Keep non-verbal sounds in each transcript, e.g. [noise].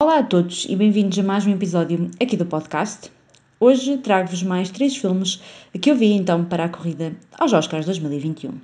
Olá a todos e bem-vindos a mais um episódio aqui do podcast. Hoje trago-vos mais três filmes que eu vi então para a corrida aos Oscars 2021.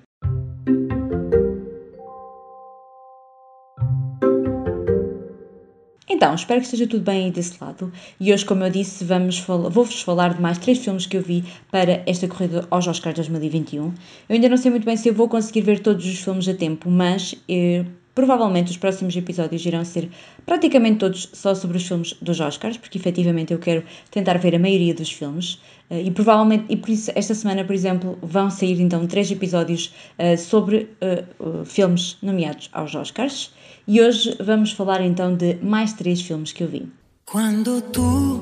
Então, espero que esteja tudo bem aí desse lado. E hoje, como eu disse, vou-vos falar de mais três filmes que eu vi para esta corrida aos Oscars 2021. Eu ainda não sei muito bem se eu vou conseguir ver todos os filmes a tempo, mas eh, Provavelmente os próximos episódios irão ser praticamente todos só sobre os filmes dos Oscars, porque efetivamente eu quero tentar ver a maioria dos filmes. Uh, e provavelmente, e por isso, esta semana, por exemplo, vão sair então três episódios uh, sobre uh, filmes nomeados aos Oscars. E hoje vamos falar então de mais três filmes que eu vi. Quando tu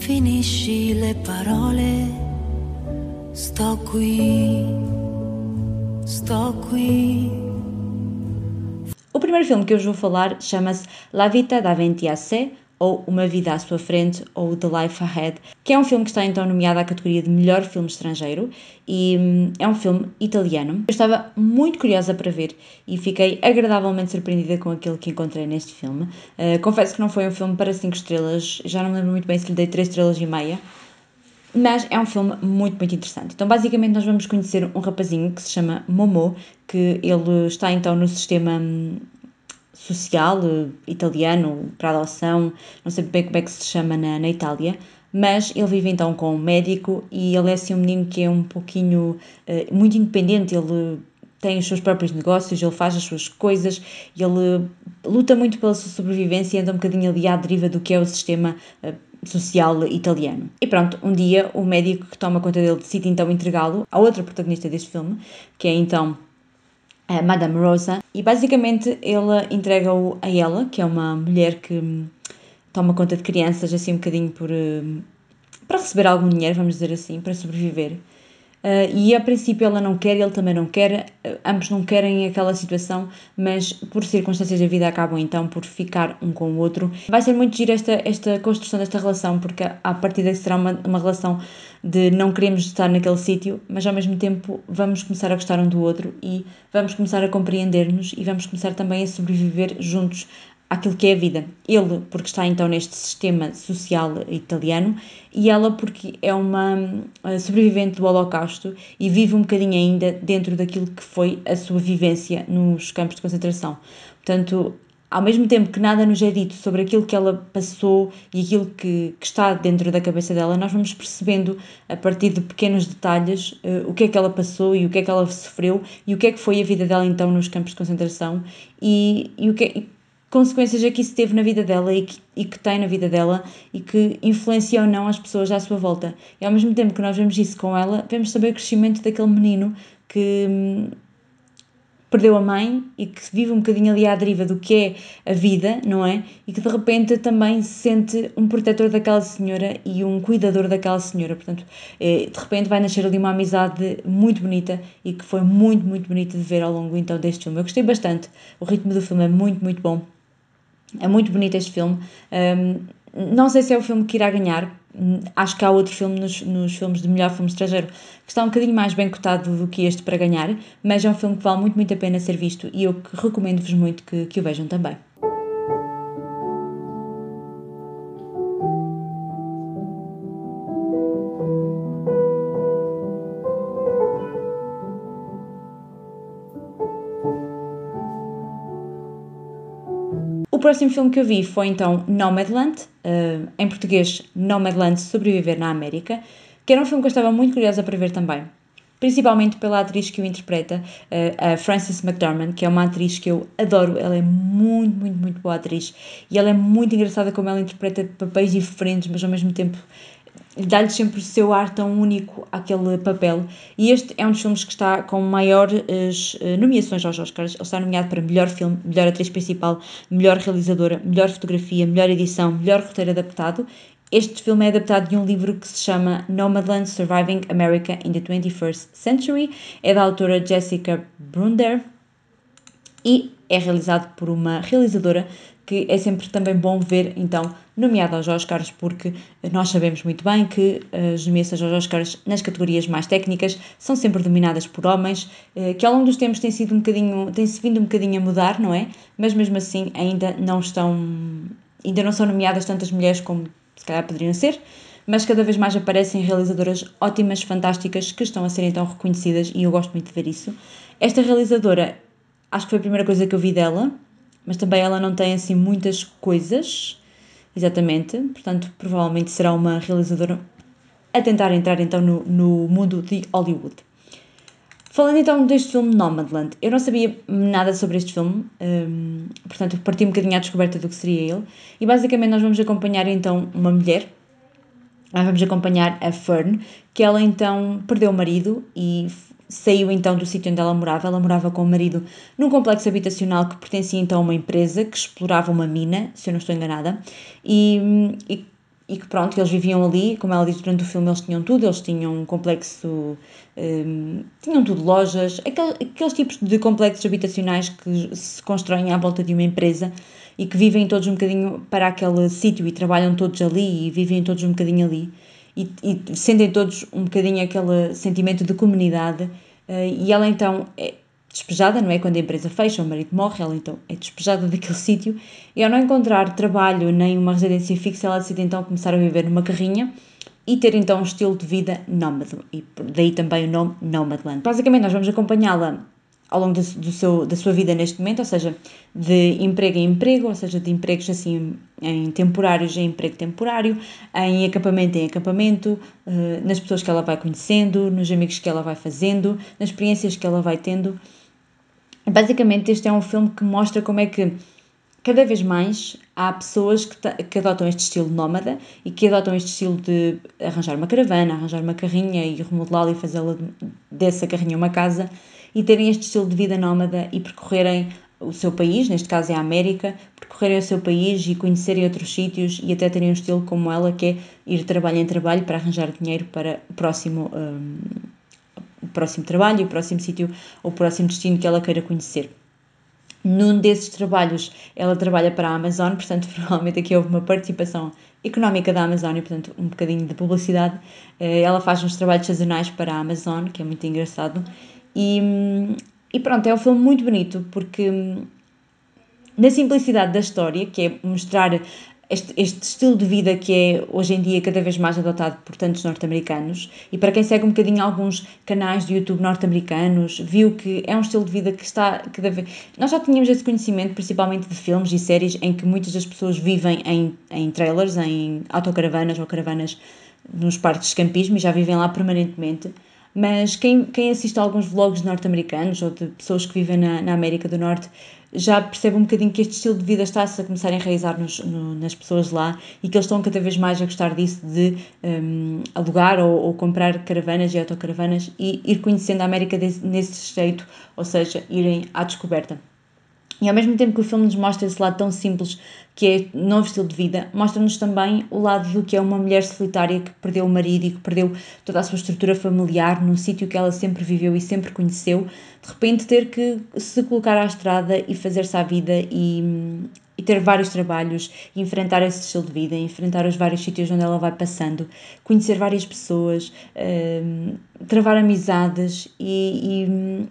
finisci le parole, sto qui, sto qui. O primeiro filme que eu vou falar chama-se La Vita davanti a sé, ou Uma Vida à Sua Frente, ou The Life Ahead, que é um filme que está então nomeado à categoria de melhor filme estrangeiro e hum, é um filme italiano. Eu estava muito curiosa para ver e fiquei agradavelmente surpreendida com aquilo que encontrei neste filme. Uh, confesso que não foi um filme para 5 estrelas, já não me lembro muito bem se lhe dei 3 estrelas e meia, mas é um filme muito, muito interessante. Então, basicamente, nós vamos conhecer um rapazinho que se chama Momo, que ele está então no sistema hum, social uh, italiano para adoção, não sei bem como é que se chama na, na Itália, mas ele vive então com um médico e ele é assim um menino que é um pouquinho uh, muito independente, ele tem os seus próprios negócios, ele faz as suas coisas, ele luta muito pela sua sobrevivência e anda um bocadinho ali à deriva do que é o sistema uh, social italiano. E pronto, um dia o médico que toma conta dele decide então entregá-lo à outra protagonista deste filme, que é então a Madame Rosa, e basicamente ele entrega-o a ela, que é uma mulher que hum, toma conta de crianças assim um bocadinho por hum, para receber algum dinheiro, vamos dizer assim, para sobreviver. Uh, e a princípio ela não quer, ele também não quer, uh, ambos não querem aquela situação, mas por circunstâncias da vida acabam então por ficar um com o outro. Vai ser muito giro esta, esta construção desta relação, porque a partir daqui será uma, uma relação de não queremos estar naquele sítio, mas ao mesmo tempo vamos começar a gostar um do outro e vamos começar a compreender-nos e vamos começar também a sobreviver juntos àquilo que é a vida. Ele, porque está então neste sistema social italiano, e ela, porque é uma sobrevivente do Holocausto e vive um bocadinho ainda dentro daquilo que foi a sua vivência nos campos de concentração. Portanto, ao mesmo tempo que nada nos é dito sobre aquilo que ela passou e aquilo que, que, está dentro da cabeça dela, nós vamos percebendo a partir de pequenos detalhes uh, o que é que ela passou e o que é que ela sofreu e o que é que foi a vida dela então nos campos de concentração e, e o que consequências é que isso teve na vida dela e que, e que tem na vida dela e que influencia ou não as pessoas à sua volta. E ao mesmo tempo que nós vemos isso com ela, vemos saber o crescimento daquele menino que hum, perdeu a mãe e que vive um bocadinho ali à deriva do que é a vida, não é? E que de repente também se sente um protetor daquela senhora e um cuidador daquela senhora. Portanto, eh, de repente vai nascer ali uma amizade muito bonita e que foi muito, muito bonita de ver ao longo então deste filme. Eu gostei bastante, o ritmo do filme é muito, muito bom. É muito bonito este filme. Um, não sei se é o filme que irá ganhar. Acho que há outro filme nos, nos filmes de melhor filme estrangeiro que está um bocadinho mais bem cotado do que este para ganhar, mas é um filme que vale muito, muito a pena ser visto e eu recomendo-vos muito que, que o vejam também. O próximo filme que eu vi foi então Nomadland, uh, em português Nomadland Sobreviver na América, que era um filme que eu estava muito curiosa para ver também. Principalmente pela atriz que o interpreta, uh, a Frances McDormand, que é uma atriz que eu adoro. Ela é muito, muito, muito boa atriz. E ela é muito engraçada como ela interpreta papéis diferentes, mas ao mesmo tempo dá-lhe sempre o seu ar tão único àquele papel. E este é um dos filmes que está com maiores eh, nomeações aos Oscars. Ele está nomeado para melhor filme, melhor atriz principal, melhor realizadora, melhor fotografia, melhor edição, melhor roteiro adaptado. Este filme é adaptado de um livro que se chama Nomadland Surviving America in the 21st Century. É da autora Jessica Brunder e é realizado por uma realizadora que é sempre também bom ver, então, nomeada aos Oscars, porque nós sabemos muito bem que as nomeações aos Oscars nas categorias mais técnicas são sempre dominadas por homens, eh, que ao longo dos tempos tem sido um bocadinho, tem-se vindo um bocadinho a mudar, não é? Mas mesmo assim ainda não estão ainda não são nomeadas tantas mulheres como se calhar poderiam ser, mas cada vez mais aparecem realizadoras ótimas, fantásticas, que estão a ser então reconhecidas e eu gosto muito de ver isso. Esta realizadora, acho que foi a primeira coisa que eu vi dela, mas também ela não tem assim muitas coisas, exatamente, portanto, provavelmente será uma realizadora a tentar entrar então no, no mundo de Hollywood. Falando então deste filme Nomadland, eu não sabia nada sobre este filme, um, portanto parti um bocadinho à descoberta do que seria ele, e basicamente nós vamos acompanhar então uma mulher, nós vamos acompanhar a Fern, que ela então perdeu o marido e saiu então do sítio onde ela morava. Ela morava com o marido num complexo habitacional que pertencia então a uma empresa que explorava uma mina, se eu não estou enganada, e, e, e que pronto, eles viviam ali, como ela disse durante o filme, eles tinham tudo, eles tinham um complexo, um, tinham tudo, lojas, aquel, aqueles tipos de complexos habitacionais que se constroem à volta de uma empresa e que vivem todos um bocadinho para aquele sítio e trabalham todos ali e vivem todos um bocadinho ali e, e sentem todos um bocadinho aquele sentimento de comunidade uh, e ela então é despejada, não é? Quando a empresa fecha, o marido morre, ela então é despejada [laughs] daquele sítio e ao não encontrar trabalho nem uma residência fixa, ela decide então começar a viver numa carrinha e ter então um estilo de vida nómade e daí também o nome Nomadland. Basicamente nós vamos acompanhá-la ao longo do, do, seu, da sua vida neste momento, ou seja, de emprego em emprego, ou seja, de empregos assim em temporários em emprego temporário, em acampamento em acampamento, uh, nas pessoas que ela vai conhecendo, nos amigos que ela vai fazendo, nas experiências que ela vai tendo. Basicamente, este é um filme que mostra como é que cada vez mais há pessoas que, que adotam este estilo nómada e que adotam este estilo de arranjar uma caravana, arranjar uma carrinha e remodelá-la e fazê-la dessa carrinha uma casa e terem este estilo de vida nómada e percorrerem o seu país, neste caso é a América, percorrerem o seu país e conhecerem outros sítios e até terem um estilo como ela, que é ir trabalho em trabalho para arranjar dinheiro para o próximo, um, o próximo trabalho, o próximo sítio ou o próximo destino que ela queira conhecer. Num desses trabalhos, ela trabalha para a Amazon, portanto, [laughs] provavelmente aqui houve uma participação económica da Amazon e, portanto, um bocadinho de publicidade. Eh, ela faz uns trabalhos sazonais para a Amazon, que é muito engraçado, e, e pronto, é um filme muito bonito porque na simplicidade da história, que é mostrar este, este, estilo de vida que é hoje em dia cada vez mais adotado por tantos norte-americanos e para quem segue um bocadinho alguns canais de YouTube norte-americanos viu que é um estilo de vida que está cada vez nós já tínhamos esse conhecimento principalmente de filmes e séries em que muitas das pessoas vivem em, em trailers, em autocaravanas ou caravanas nos parques de campismo e já vivem lá permanentemente mas quem, quem assiste a alguns vlogs norte-americanos ou de pessoas que vivem na, na América do Norte já percebe um bocadinho que este estilo de vida está-se a começar a enraizar nos, no, nas pessoas lá e que eles estão cada vez mais a gostar disso de um, alugar ou, ou, comprar caravanas e autocaravanas e ir conhecendo a América desse, nesse jeito, ou seja, irem à descoberta. E ao mesmo tempo que o filme nos mostra esse lado tão simples que é novo estilo de vida, mostra-nos também o lado do que é uma mulher solitária que perdeu o marido e que perdeu toda a sua estrutura familiar num sítio que ela sempre viveu e sempre conheceu, de repente ter que se colocar à estrada e fazer-se à vida e, e ter vários trabalhos, enfrentar esse estilo de vida, enfrentar os vários sítios onde ela vai passando, conhecer várias pessoas, um, travar amizades e,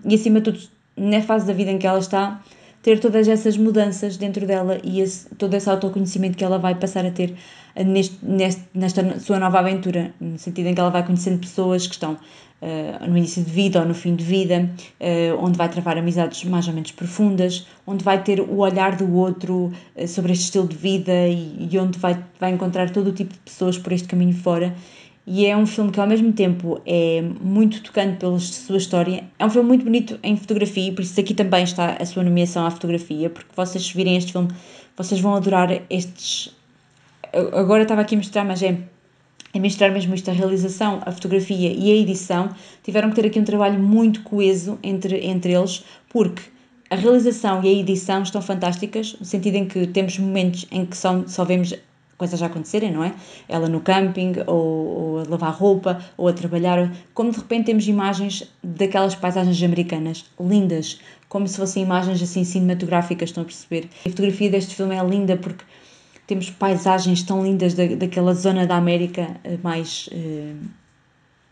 e, e acima de tudo, na fase da vida em que ela está, ter todas essas mudanças dentro dela e esse, todo esse autoconhecimento que ela vai passar a ter neste, neste, nesta sua nova aventura, no sentido em que ela vai conhecendo pessoas que estão uh, no início de vida ou no fim de vida, uh, onde vai travar amizades mais ou menos profundas, onde vai ter o olhar do outro uh, sobre este estilo de vida e, e onde vai, vai encontrar todo o tipo de pessoas por este caminho fora e é um filme que ao mesmo tempo é muito tocante pela sua história. É um filme muito bonito em fotografia, por isso aqui também está a sua nomeação à fotografia, porque vocês virem este filme, vocês vão adorar estes. Agora estava aqui a mostrar, mas é a mostrar mesmo isto, a realização, a fotografia e a edição, tiveram que ter aqui um trabalho muito coeso entre, entre eles, porque a realização e a edição estão fantásticas, no sentido em que temos momentos em que só, só vemos coisas a acontecerem, não é? Ela no camping, ou, ou, a lavar roupa, ou a trabalhar, como de repente temos imagens daquelas paisagens americanas, lindas, como se fossem imagens assim cinematográficas, estão a perceber? A fotografia deste filme é linda porque temos paisagens tão lindas da, daquela zona da América eh, mais. Eh,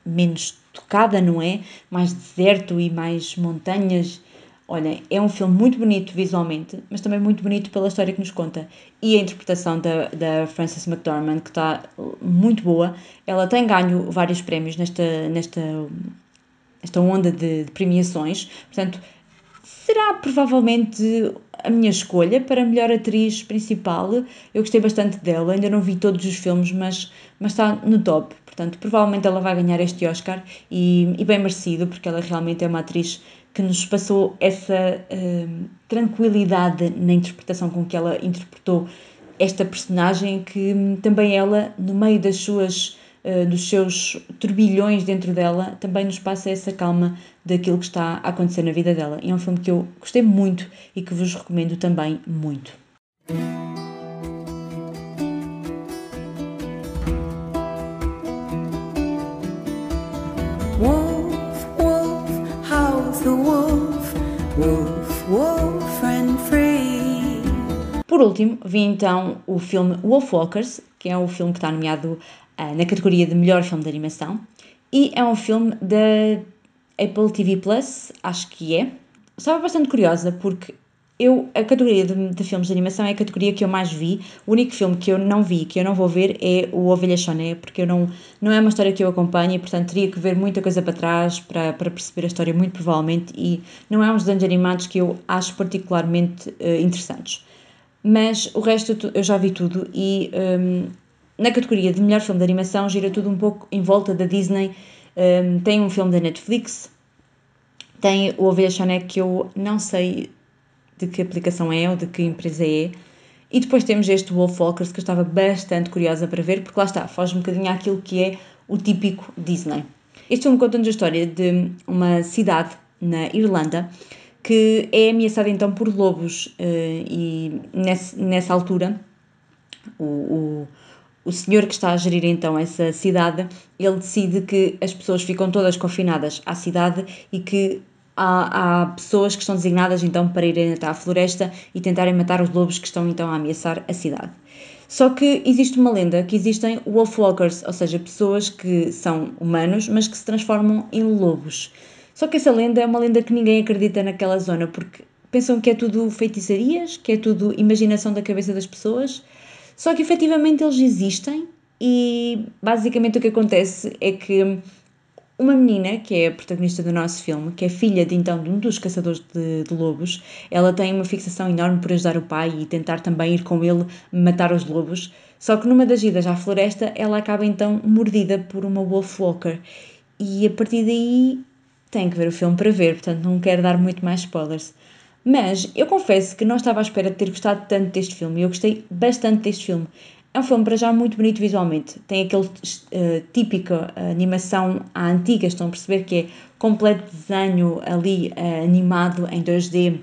menos tocada, não é? Mais deserto e mais montanhas Olhem, é um filme muito bonito visualmente, mas também muito bonito pela história que nos conta. E a interpretação da, da Frances McDormand, que está muito boa. Ela tem ganho vários prémios nesta, nesta, nesta onda de, de premiações. Portanto, será provavelmente a minha escolha para melhor atriz principal. Eu gostei bastante dela, ainda não vi todos os filmes, mas, mas está no top. Portanto, provavelmente ela vai ganhar este Oscar e, e bem merecido, porque ela realmente é uma atriz que nos passou essa uh, tranquilidade na interpretação com que ela interpretou esta personagem, que hum, também ela, no meio das suas, uh, dos seus turbilhões dentro dela, também nos passa essa calma daquilo que está a acontecer na vida dela. E é um filme que eu gostei muito e que vos recomendo também muito. Wolf, wolf and free. Por último, vi então o filme Wolfwalkers, que é o filme que está nomeado uh, na categoria de melhor filme de animação, e é um filme da Apple TV Plus, acho que é. Estava bastante curiosa porque eu, a categoria de, de, filmes de animação é a categoria que eu mais vi. O único filme que eu não vi, que eu não vou ver, é o Ovelha Choné, porque eu não, não é uma história que eu acompanho e, portanto, teria que ver muita coisa para trás para, para perceber a história, muito provavelmente. E não é uns desenhos animados que eu acho particularmente uh, interessantes. Mas o resto eu já vi tudo e um, na categoria de melhor filme de animação gira tudo um pouco em volta da Disney. Um, tem um filme da Netflix, tem o Ovelha Choné que eu não sei de que aplicação é ou de que empresa é. E depois temos este Wolf Walkers que eu estava bastante curiosa para ver, porque lá está, foge um bocadinho àquilo que é o típico Disney. Este filme conta-nos a história de uma cidade na Irlanda que é ameaçada então por lobos eh, e nessa, nessa altura o, o, o senhor que está a gerir então essa cidade, ele decide que as pessoas ficam todas confinadas à cidade e que há, há, pessoas que estão designadas então para irem até à floresta e tentarem matar os lobos que estão então a ameaçar a cidade. Só que existe uma lenda que existem wolfwalkers, ou seja, pessoas que são humanos, mas que se transformam em lobos. Só que essa lenda é uma lenda que ninguém acredita naquela zona, porque pensam que é tudo feitiçarias, que é tudo imaginação da cabeça das pessoas. Só que efetivamente eles existem e basicamente o que acontece é que uma menina, que é a protagonista do nosso filme, que é filha de então de um dos caçadores de, de, lobos, ela tem uma fixação enorme por ajudar o pai e tentar também ir com ele matar os lobos. Só que numa das idas à floresta, ela acaba então mordida por uma wolf walker. E a partir daí tem que ver o filme para ver, portanto não quero dar muito mais spoilers. Mas eu confesso que não estava à espera de ter gostado tanto deste filme. Eu gostei bastante deste filme. É um filme para já muito bonito visualmente. Tem aquele uh, típico uh, animação à antiga, estão a perceber que é completo desenho ali uh, animado em 2D.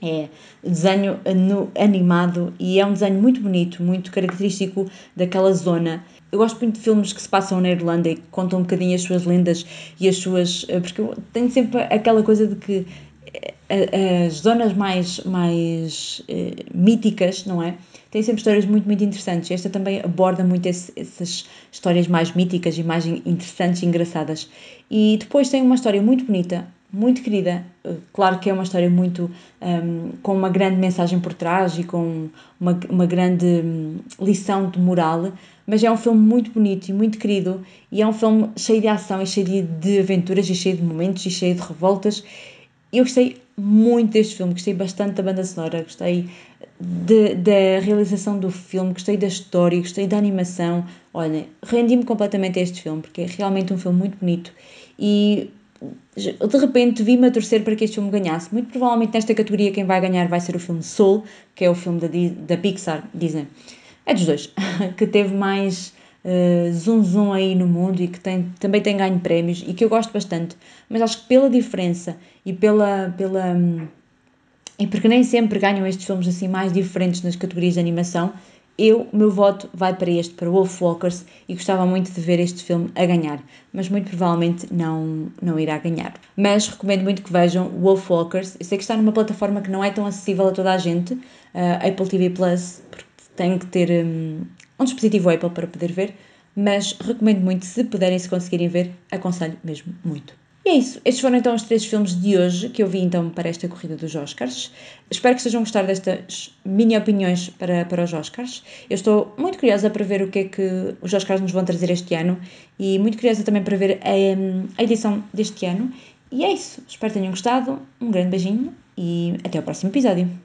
É desenho no, animado e é um desenho muito bonito, muito característico daquela zona. Eu gosto muito de filmes que se passam na Irlanda e que contam um bocadinho as suas lendas e as suas. Porque eu tenho sempre aquela coisa de que as zonas mais, mais míticas, não é? tem sempre histórias muito, muito interessantes. Esta também aborda muito esse, essas histórias mais míticas e mais interessantes e engraçadas. E depois tem uma história muito bonita, muito querida. Claro que é uma história muito um, com uma grande mensagem por trás e com uma, uma grande hum, lição de moral, mas é um filme muito bonito e muito querido. E é um filme cheio de ação e cheio de, de aventuras e cheio de momentos e cheio de revoltas. Eu gostei muito deste filme, gostei bastante da banda sonora, gostei de, da realização do filme, gostei da história, gostei da animação. Olha, rendi-me completamente a este filme, porque é realmente um filme muito bonito e de repente vi-me a torcer para que este filme ganhasse. Muito provavelmente nesta categoria quem vai ganhar vai ser o filme Soul, que é o filme da, da Pixar, dizem. É dos dois, [laughs] que teve mais uh, zoom zoom aí no mundo e que tem, também tem ganho prémios e que eu gosto bastante. Mas acho que pela diferença e pela, pela hum, e porque nem sempre ganham estes filmes assim mais diferentes nas categorias de animação, eu, meu voto vai para este, para Wolf Walkers, e gostava muito de ver este filme a ganhar, mas muito provavelmente não, não irá ganhar. Mas recomendo muito que vejam Wolf Walkers. Eu sei que está numa plataforma que não é tão acessível a toda a gente, uh, Apple TV Plus, porque tem que ter um, um dispositivo Apple para poder ver, mas recomendo muito, se puderem, se conseguirem ver, aconselho mesmo muito. E é isso. Estes foram então os três filmes de hoje que eu vi então para esta corrida dos Oscars. Espero que estejam a gostar destas mini opiniões para, para os Oscars. Eu estou muito curiosa para ver o que é que os Oscars nos vão trazer este ano e muito curiosa também para ver a, a edição deste ano. E é isso. Espero que tenham gostado. Um grande beijinho e até o próximo episódio.